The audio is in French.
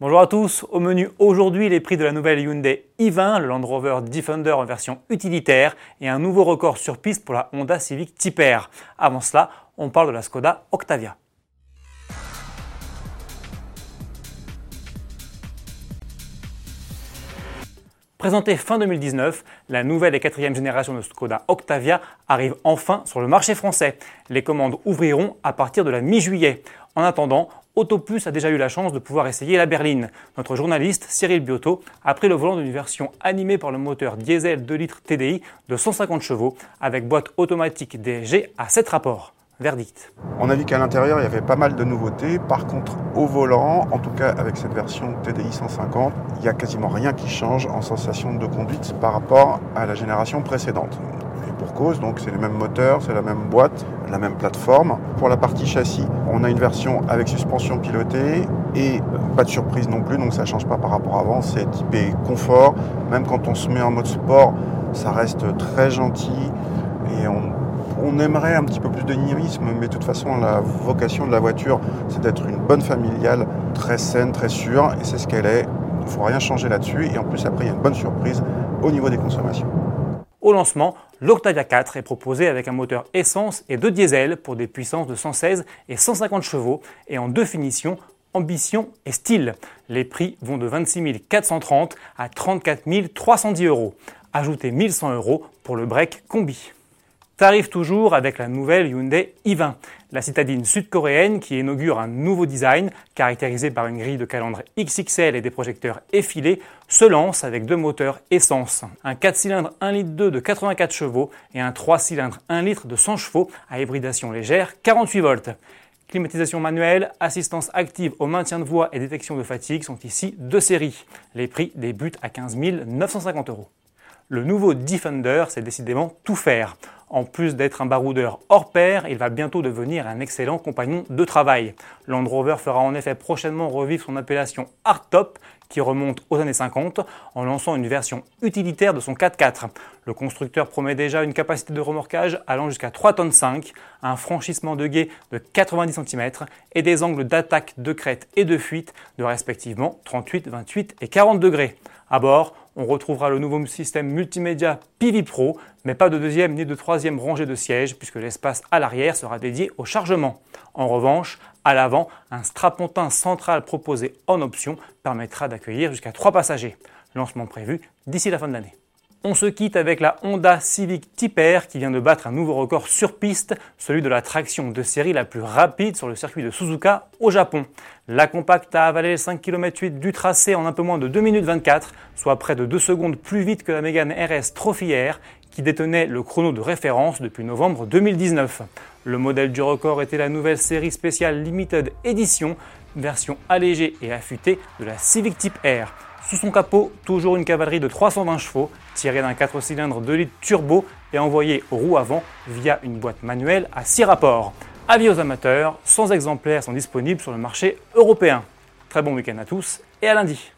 Bonjour à tous, au menu aujourd'hui les prix de la nouvelle Hyundai i20, le Land Rover Defender en version utilitaire et un nouveau record sur piste pour la Honda Civic Type R. Avant cela, on parle de la Skoda Octavia. Présentée fin 2019, la nouvelle et quatrième génération de Skoda Octavia arrive enfin sur le marché français. Les commandes ouvriront à partir de la mi-juillet. En attendant, Autoplus a déjà eu la chance de pouvoir essayer la berline. Notre journaliste Cyril Biotto a pris le volant d'une version animée par le moteur diesel 2 litres TDI de 150 chevaux avec boîte automatique DSG à 7 rapports. Verdict. On a vu qu'à l'intérieur, il y avait pas mal de nouveautés. Par contre, au volant, en tout cas avec cette version TDI 150, il n'y a quasiment rien qui change en sensation de conduite par rapport à la génération précédente pour cause. Donc c'est les mêmes moteurs, c'est la même boîte, la même plateforme. Pour la partie châssis, on a une version avec suspension pilotée et pas de surprise non plus, donc ça ne change pas par rapport à avant. C'est typé confort. Même quand on se met en mode sport, ça reste très gentil et on, on aimerait un petit peu plus de dynamisme, mais de toute façon, la vocation de la voiture, c'est d'être une bonne familiale, très saine, très sûre, et c'est ce qu'elle est. Il ne faut rien changer là-dessus, et en plus, après, il y a une bonne surprise au niveau des consommations. Au lancement, l'Octavia 4 est proposé avec un moteur essence et deux diesel pour des puissances de 116 et 150 chevaux et en deux finitions ambition et style. Les prix vont de 26 430 à 34 310 euros. Ajoutez 1100 euros pour le break combi. Tarif toujours avec la nouvelle Hyundai i20, la citadine sud-coréenne qui inaugure un nouveau design caractérisé par une grille de calandre XXL et des projecteurs effilés, se lance avec deux moteurs essence, un 4 cylindres 1 litre 2 de 84 chevaux et un 3 cylindres 1 litre de 100 chevaux à hybridation légère 48 volts. Climatisation manuelle, assistance active au maintien de voie et détection de fatigue sont ici deux séries. Les prix débutent à 15 950 euros. Le nouveau Defender sait décidément tout faire. En plus d'être un baroudeur hors pair, il va bientôt devenir un excellent compagnon de travail. Land Rover fera en effet prochainement revivre son appellation hardtop qui remonte aux années 50 en lançant une version utilitaire de son 4x4. Le constructeur promet déjà une capacité de remorquage allant jusqu'à 3 tonnes 5, un franchissement de guet de 90 cm et des angles d'attaque de crête et de fuite de respectivement 38, 28 et 40 degrés. À bord, on retrouvera le nouveau système multimédia Pivi Pro, mais pas de deuxième ni de troisième rangée de sièges puisque l'espace à l'arrière sera dédié au chargement. En revanche, à l'avant, un strapontin central proposé en option permettra d'accueillir jusqu'à trois passagers. Lancement prévu d'ici la fin de l'année. On se quitte avec la Honda Civic Type R qui vient de battre un nouveau record sur piste, celui de la traction de série la plus rapide sur le circuit de Suzuka au Japon. La compacte a avalé 5 km 8 du tracé en un peu moins de 2 minutes 24, soit près de 2 secondes plus vite que la Mégane RS Trophy R qui détenait le chrono de référence depuis novembre 2019. Le modèle du record était la nouvelle série spéciale Limited Edition, version allégée et affûtée de la Civic Type R. Sous son capot, toujours une cavalerie de 320 chevaux, tirée d'un 4 cylindres 2 litres turbo et envoyée aux roues avant via une boîte manuelle à 6 rapports. Avis aux amateurs, 100 exemplaires sont disponibles sur le marché européen. Très bon week-end à tous et à lundi